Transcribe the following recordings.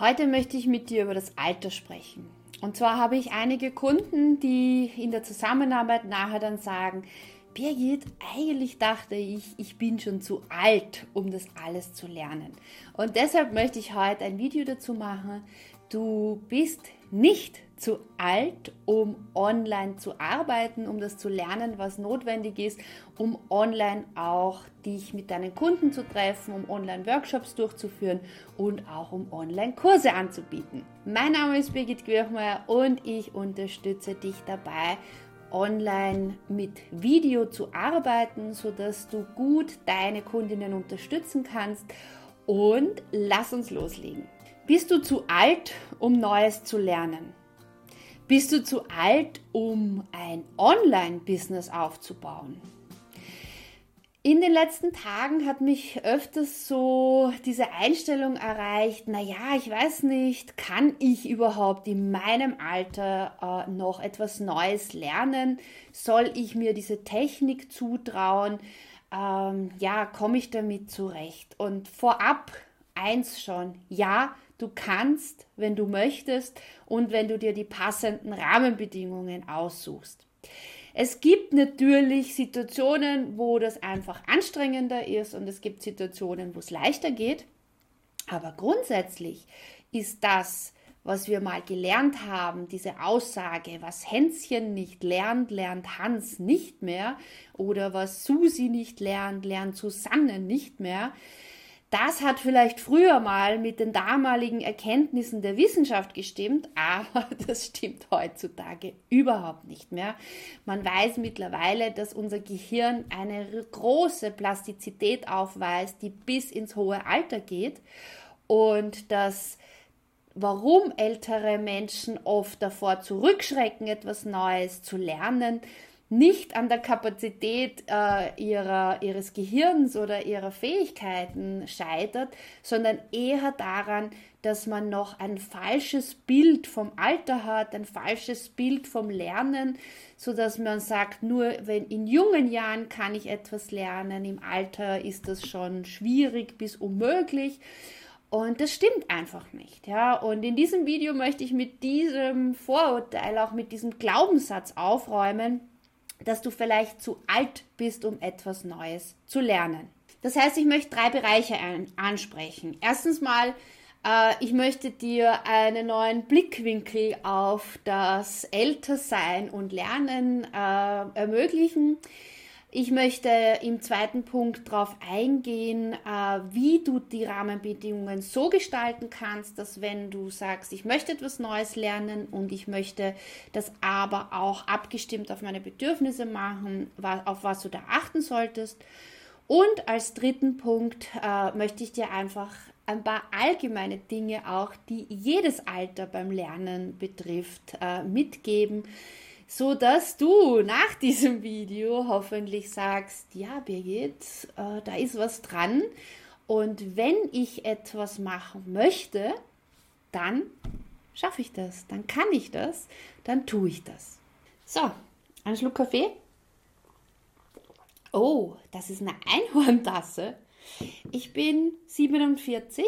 Heute möchte ich mit dir über das Alter sprechen. Und zwar habe ich einige Kunden, die in der Zusammenarbeit nachher dann sagen, Birgit, eigentlich dachte ich, ich bin schon zu alt, um das alles zu lernen. Und deshalb möchte ich heute ein Video dazu machen. Du bist nicht zu alt, um online zu arbeiten, um das zu lernen, was notwendig ist, um online auch dich mit deinen Kunden zu treffen, um Online-Workshops durchzuführen und auch um Online-Kurse anzubieten. Mein Name ist Birgit Quirchmeier und ich unterstütze dich dabei, online mit Video zu arbeiten, sodass du gut deine Kundinnen unterstützen kannst. Und lass uns loslegen. Bist du zu alt, um Neues zu lernen? Bist du zu alt, um ein Online-Business aufzubauen? In den letzten Tagen hat mich öfters so diese Einstellung erreicht, naja, ich weiß nicht, kann ich überhaupt in meinem Alter äh, noch etwas Neues lernen? Soll ich mir diese Technik zutrauen? Ähm, ja, komme ich damit zurecht? Und vorab eins schon, ja, du kannst, wenn du möchtest und wenn du dir die passenden Rahmenbedingungen aussuchst. Es gibt natürlich Situationen, wo das einfach anstrengender ist und es gibt Situationen, wo es leichter geht. Aber grundsätzlich ist das, was wir mal gelernt haben, diese Aussage, was Hänschen nicht lernt, lernt Hans nicht mehr oder was Susi nicht lernt, lernt Susanne nicht mehr, das hat vielleicht früher mal mit den damaligen Erkenntnissen der Wissenschaft gestimmt, aber das stimmt heutzutage überhaupt nicht mehr. Man weiß mittlerweile, dass unser Gehirn eine große Plastizität aufweist, die bis ins hohe Alter geht und dass warum ältere Menschen oft davor zurückschrecken, etwas Neues zu lernen, nicht an der Kapazität äh, ihrer, ihres Gehirns oder ihrer Fähigkeiten scheitert, sondern eher daran, dass man noch ein falsches Bild vom Alter hat, ein falsches Bild vom Lernen, so dass man sagt, nur wenn in jungen Jahren kann ich etwas lernen, im Alter ist das schon schwierig bis unmöglich. Und das stimmt einfach nicht, ja. Und in diesem Video möchte ich mit diesem Vorurteil, auch mit diesem Glaubenssatz aufräumen, dass du vielleicht zu alt bist, um etwas Neues zu lernen. Das heißt, ich möchte drei Bereiche ansprechen. Erstens mal, äh, ich möchte dir einen neuen Blickwinkel auf das Ältersein und Lernen äh, ermöglichen. Ich möchte im zweiten Punkt darauf eingehen, äh, wie du die Rahmenbedingungen so gestalten kannst, dass wenn du sagst, ich möchte etwas Neues lernen und ich möchte das aber auch abgestimmt auf meine Bedürfnisse machen, auf was du da achten solltest. Und als dritten Punkt äh, möchte ich dir einfach ein paar allgemeine Dinge auch, die jedes Alter beim Lernen betrifft, äh, mitgeben so dass du nach diesem Video hoffentlich sagst, ja Birgit, äh, da ist was dran und wenn ich etwas machen möchte, dann schaffe ich das, dann kann ich das, dann tue ich das. So, ein Schluck Kaffee. Oh, das ist eine Einhorntasse. Ich bin 47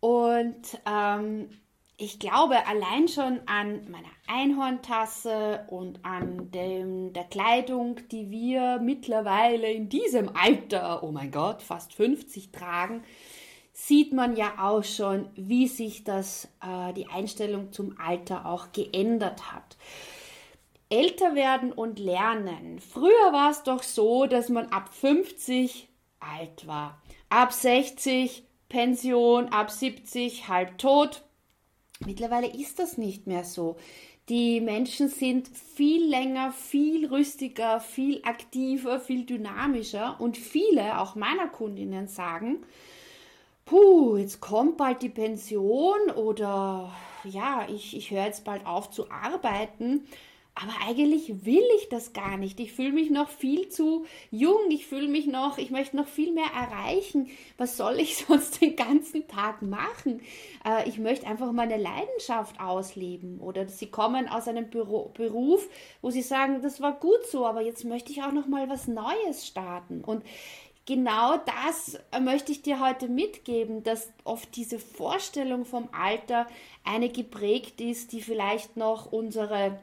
und ähm, ich glaube allein schon an meine Einhorntasse und an dem, der Kleidung, die wir mittlerweile in diesem Alter, oh mein Gott, fast 50 tragen, sieht man ja auch schon, wie sich das, äh, die Einstellung zum Alter auch geändert hat. Älter werden und lernen. Früher war es doch so, dass man ab 50 alt war. Ab 60 Pension, ab 70 halb tot Mittlerweile ist das nicht mehr so. Die Menschen sind viel länger, viel rüstiger, viel aktiver, viel dynamischer und viele, auch meiner Kundinnen, sagen, puh, jetzt kommt bald die Pension oder ja, ich, ich höre jetzt bald auf zu arbeiten. Aber eigentlich will ich das gar nicht. Ich fühle mich noch viel zu jung. Ich fühle mich noch, ich möchte noch viel mehr erreichen. Was soll ich sonst den ganzen Tag machen? Äh, ich möchte einfach meine Leidenschaft ausleben. Oder sie kommen aus einem Büro, Beruf, wo sie sagen, das war gut so, aber jetzt möchte ich auch noch mal was Neues starten. Und genau das möchte ich dir heute mitgeben, dass oft diese Vorstellung vom Alter eine geprägt ist, die vielleicht noch unsere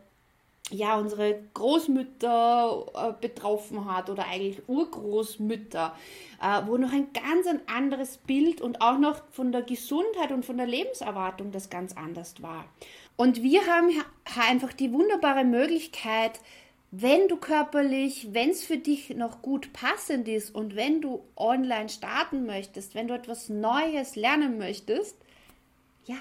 ja, unsere Großmütter äh, betroffen hat oder eigentlich Urgroßmütter, äh, wo noch ein ganz ein anderes Bild und auch noch von der Gesundheit und von der Lebenserwartung das ganz anders war. Und wir haben einfach die wunderbare Möglichkeit, wenn du körperlich, wenn es für dich noch gut passend ist und wenn du online starten möchtest, wenn du etwas Neues lernen möchtest, ja,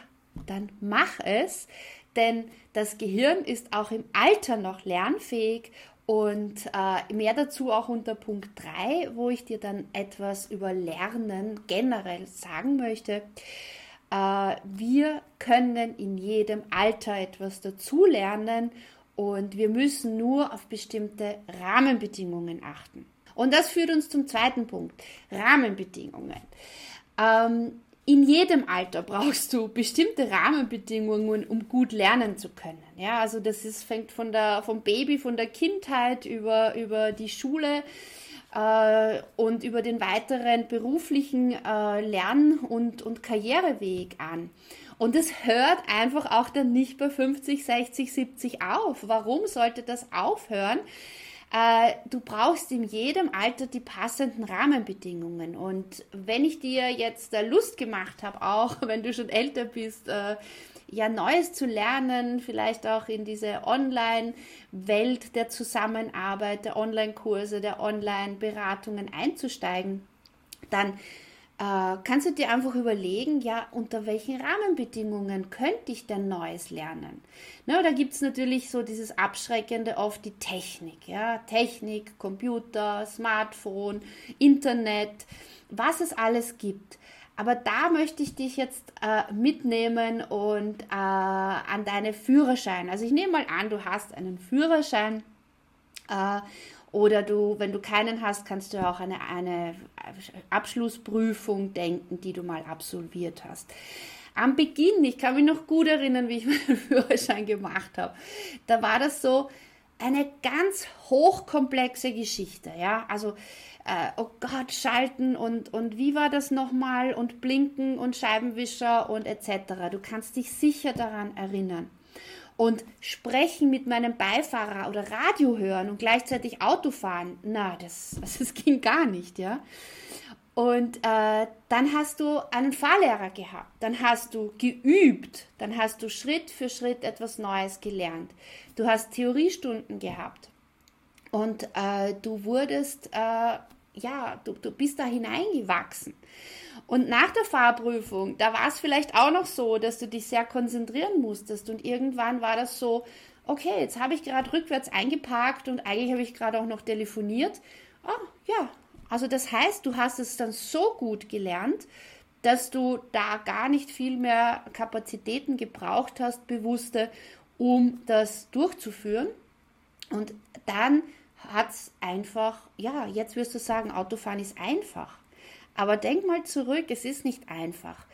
dann mach es, denn das Gehirn ist auch im Alter noch lernfähig und äh, mehr dazu auch unter Punkt 3, wo ich dir dann etwas über Lernen generell sagen möchte. Äh, wir können in jedem Alter etwas dazulernen und wir müssen nur auf bestimmte Rahmenbedingungen achten. Und das führt uns zum zweiten Punkt, Rahmenbedingungen. Ähm, in jedem Alter brauchst du bestimmte Rahmenbedingungen, um gut lernen zu können. Ja, also das ist, fängt von der, vom Baby, von der Kindheit über, über die Schule äh, und über den weiteren beruflichen äh, Lern- und, und Karriereweg an. Und es hört einfach auch dann nicht bei 50, 60, 70 auf. Warum sollte das aufhören? Äh, du brauchst in jedem Alter die passenden Rahmenbedingungen. Und wenn ich dir jetzt äh, Lust gemacht habe, auch wenn du schon älter bist, äh, ja, Neues zu lernen, vielleicht auch in diese Online-Welt der Zusammenarbeit, der Online-Kurse, der Online-Beratungen einzusteigen, dann äh, kannst du dir einfach überlegen, ja, unter welchen Rahmenbedingungen könnte ich denn Neues lernen? Na, da gibt es natürlich so dieses Abschreckende auf die Technik, ja, Technik, Computer, Smartphone, Internet, was es alles gibt. Aber da möchte ich dich jetzt äh, mitnehmen und äh, an deine Führerschein. Also ich nehme mal an, du hast einen Führerschein äh, oder du, wenn du keinen hast, kannst du auch eine, eine Abschlussprüfung denken, die du mal absolviert hast. Am Beginn, ich kann mich noch gut erinnern, wie ich meinen Führerschein gemacht habe, da war das so eine ganz hochkomplexe Geschichte, ja, also äh, oh Gott, schalten und, und wie war das nochmal und blinken und Scheibenwischer und etc. Du kannst dich sicher daran erinnern und sprechen mit meinem Beifahrer oder Radio hören und gleichzeitig Auto fahren, na, das, das ging gar nicht, ja. Und äh, dann hast du einen Fahrlehrer gehabt, dann hast du geübt, dann hast du Schritt für Schritt etwas Neues gelernt. Du hast Theoriestunden gehabt und äh, du wurdest, äh, ja, du, du bist da hineingewachsen. Und nach der Fahrprüfung, da war es vielleicht auch noch so, dass du dich sehr konzentrieren musstest und irgendwann war das so, okay, jetzt habe ich gerade rückwärts eingeparkt und eigentlich habe ich gerade auch noch telefoniert. Ah, ja, also das heißt, du hast es dann so gut gelernt, dass du da gar nicht viel mehr Kapazitäten gebraucht hast, bewusste, um das durchzuführen. Und dann hat es einfach, ja, jetzt wirst du sagen, Autofahren ist einfach. Aber denk mal zurück, es ist nicht einfach.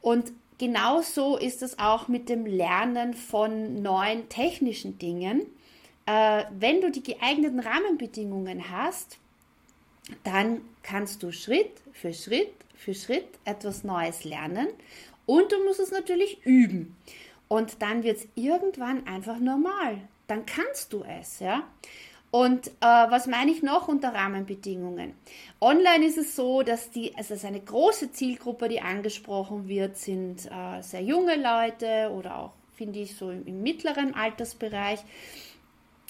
Und genauso ist es auch mit dem Lernen von neuen technischen Dingen. Äh, wenn du die geeigneten Rahmenbedingungen hast, dann kannst du Schritt für Schritt für Schritt etwas Neues lernen und du musst es natürlich üben. Und dann wird es irgendwann einfach normal. Dann kannst du es, ja. Und äh, was meine ich noch unter Rahmenbedingungen? Online ist es so, dass die, also eine große Zielgruppe, die angesprochen wird, sind äh, sehr junge Leute oder auch, finde ich, so im, im mittleren Altersbereich.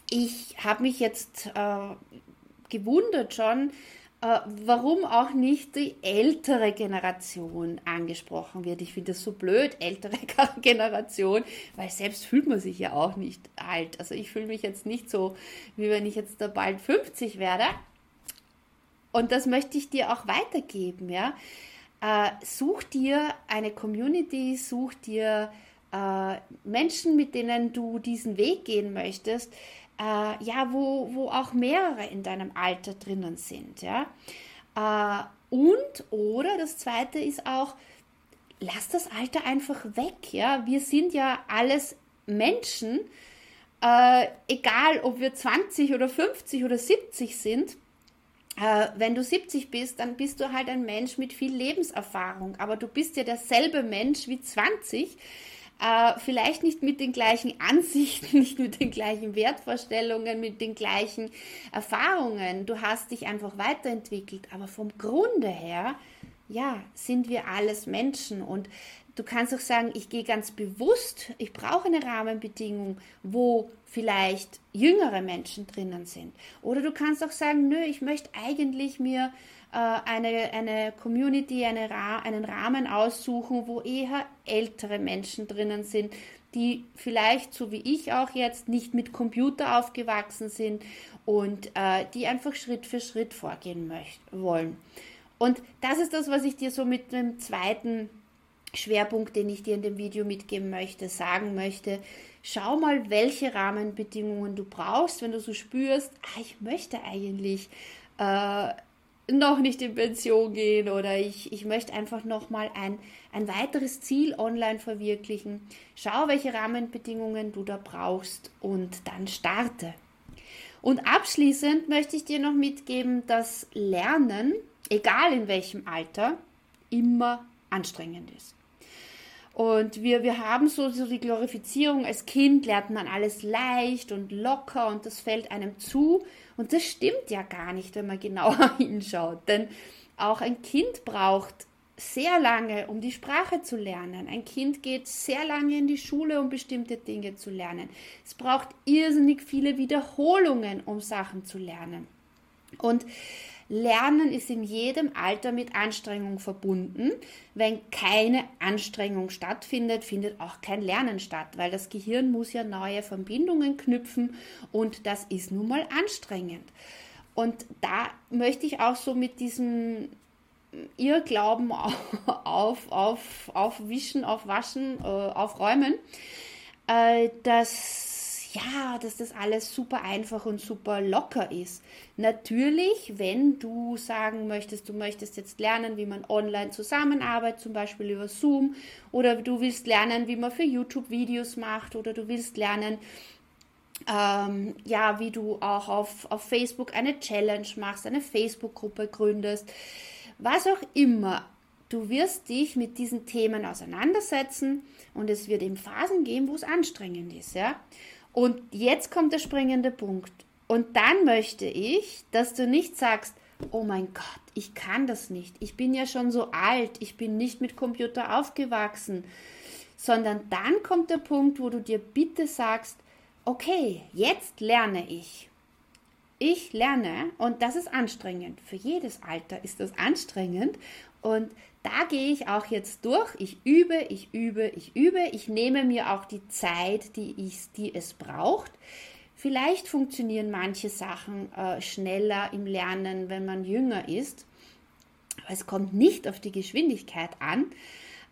Ich habe mich jetzt äh, gewundert schon, warum auch nicht die ältere Generation angesprochen wird. Ich finde das so blöd, ältere Generation, weil selbst fühlt man sich ja auch nicht alt. Also ich fühle mich jetzt nicht so, wie wenn ich jetzt da bald 50 werde. Und das möchte ich dir auch weitergeben, ja. Äh, such dir eine Community, such dir äh, Menschen, mit denen du diesen Weg gehen möchtest, äh, ja, wo, wo auch mehrere in deinem Alter drinnen sind, ja. Äh, und oder das zweite ist auch, lass das Alter einfach weg, ja. Wir sind ja alles Menschen, äh, egal ob wir 20 oder 50 oder 70 sind. Äh, wenn du 70 bist, dann bist du halt ein Mensch mit viel Lebenserfahrung, aber du bist ja derselbe Mensch wie 20 äh, vielleicht nicht mit den gleichen Ansichten, nicht mit den gleichen Wertvorstellungen, mit den gleichen Erfahrungen. Du hast dich einfach weiterentwickelt, aber vom Grunde her, ja, sind wir alles Menschen und Du kannst auch sagen, ich gehe ganz bewusst, ich brauche eine Rahmenbedingung, wo vielleicht jüngere Menschen drinnen sind. Oder du kannst auch sagen, nö, ich möchte eigentlich mir äh, eine, eine Community, eine, einen Rahmen aussuchen, wo eher ältere Menschen drinnen sind, die vielleicht, so wie ich auch jetzt, nicht mit Computer aufgewachsen sind und äh, die einfach Schritt für Schritt vorgehen wollen. Und das ist das, was ich dir so mit dem zweiten Schwerpunkt, den ich dir in dem Video mitgeben möchte, sagen möchte. Schau mal, welche Rahmenbedingungen du brauchst, wenn du so spürst, ah, ich möchte eigentlich äh, noch nicht in Pension gehen oder ich, ich möchte einfach nochmal ein, ein weiteres Ziel online verwirklichen. Schau, welche Rahmenbedingungen du da brauchst und dann starte. Und abschließend möchte ich dir noch mitgeben, dass Lernen, egal in welchem Alter, immer anstrengend ist. Und wir, wir haben so, so die Glorifizierung, als Kind lernt man alles leicht und locker und das fällt einem zu. Und das stimmt ja gar nicht, wenn man genauer hinschaut. Denn auch ein Kind braucht sehr lange, um die Sprache zu lernen. Ein Kind geht sehr lange in die Schule, um bestimmte Dinge zu lernen. Es braucht irrsinnig viele Wiederholungen, um Sachen zu lernen. Und Lernen ist in jedem Alter mit Anstrengung verbunden. Wenn keine Anstrengung stattfindet, findet auch kein Lernen statt, weil das Gehirn muss ja neue Verbindungen knüpfen und das ist nun mal anstrengend. Und da möchte ich auch so mit diesem Irrglauben auf, auf, aufwischen, aufwaschen, äh, aufräumen, äh, dass ja, dass das alles super einfach und super locker ist. Natürlich, wenn du sagen möchtest, du möchtest jetzt lernen, wie man online zusammenarbeitet, zum Beispiel über Zoom, oder du willst lernen, wie man für YouTube Videos macht, oder du willst lernen, ähm, ja, wie du auch auf, auf Facebook eine Challenge machst, eine Facebook-Gruppe gründest, was auch immer. Du wirst dich mit diesen Themen auseinandersetzen und es wird eben Phasen geben, wo es anstrengend ist, ja. Und jetzt kommt der springende Punkt. Und dann möchte ich, dass du nicht sagst, oh mein Gott, ich kann das nicht. Ich bin ja schon so alt. Ich bin nicht mit Computer aufgewachsen. Sondern dann kommt der Punkt, wo du dir bitte sagst, okay, jetzt lerne ich. Ich lerne und das ist anstrengend. Für jedes Alter ist das anstrengend und da gehe ich auch jetzt durch. Ich übe, ich übe, ich übe. Ich nehme mir auch die Zeit, die, ich, die es braucht. Vielleicht funktionieren manche Sachen äh, schneller im Lernen, wenn man jünger ist. Aber es kommt nicht auf die Geschwindigkeit an.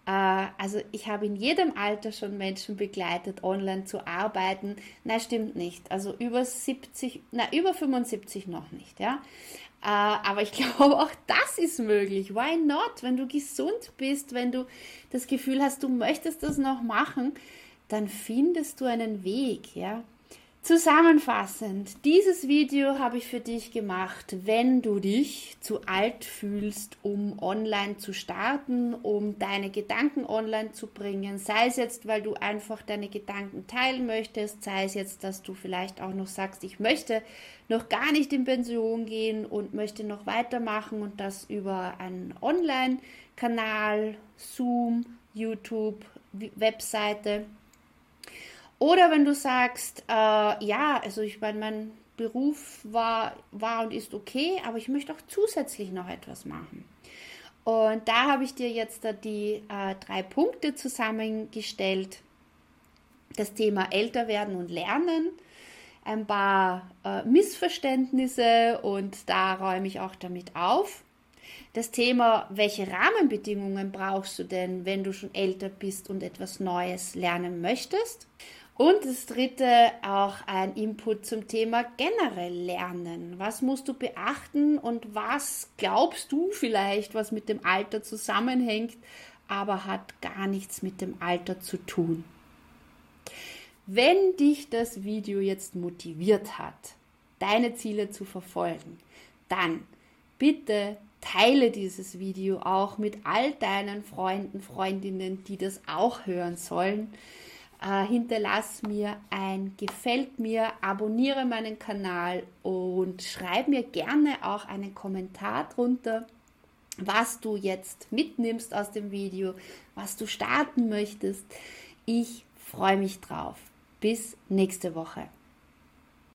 Äh, also ich habe in jedem Alter schon Menschen begleitet, online zu arbeiten. Nein, stimmt nicht. Also über 70, na über 75 noch nicht, ja. Äh, aber ich glaube, auch das ist möglich. Why not? Wenn du gesund bist, wenn du das Gefühl hast, du möchtest das noch machen, dann findest du einen Weg, ja. Zusammenfassend, dieses Video habe ich für dich gemacht, wenn du dich zu alt fühlst, um online zu starten, um deine Gedanken online zu bringen, sei es jetzt, weil du einfach deine Gedanken teilen möchtest, sei es jetzt, dass du vielleicht auch noch sagst, ich möchte noch gar nicht in Pension gehen und möchte noch weitermachen und das über einen Online-Kanal, Zoom, YouTube, Webseite oder wenn du sagst, äh, ja, also ich meine, mein Beruf war, war und ist okay, aber ich möchte auch zusätzlich noch etwas machen. Und da habe ich dir jetzt die äh, drei Punkte zusammengestellt. Das Thema älter werden und lernen, ein paar äh, Missverständnisse und da räume ich auch damit auf. Das Thema, welche Rahmenbedingungen brauchst du denn, wenn du schon älter bist und etwas Neues lernen möchtest? Und das dritte auch ein Input zum Thema generell Lernen. Was musst du beachten und was glaubst du vielleicht, was mit dem Alter zusammenhängt, aber hat gar nichts mit dem Alter zu tun? Wenn dich das Video jetzt motiviert hat, deine Ziele zu verfolgen, dann bitte teile dieses Video auch mit all deinen Freunden, Freundinnen, die das auch hören sollen. Äh, hinterlass mir ein Gefällt mir, abonniere meinen Kanal und schreib mir gerne auch einen Kommentar drunter, was du jetzt mitnimmst aus dem Video, was du starten möchtest. Ich freue mich drauf. Bis nächste Woche.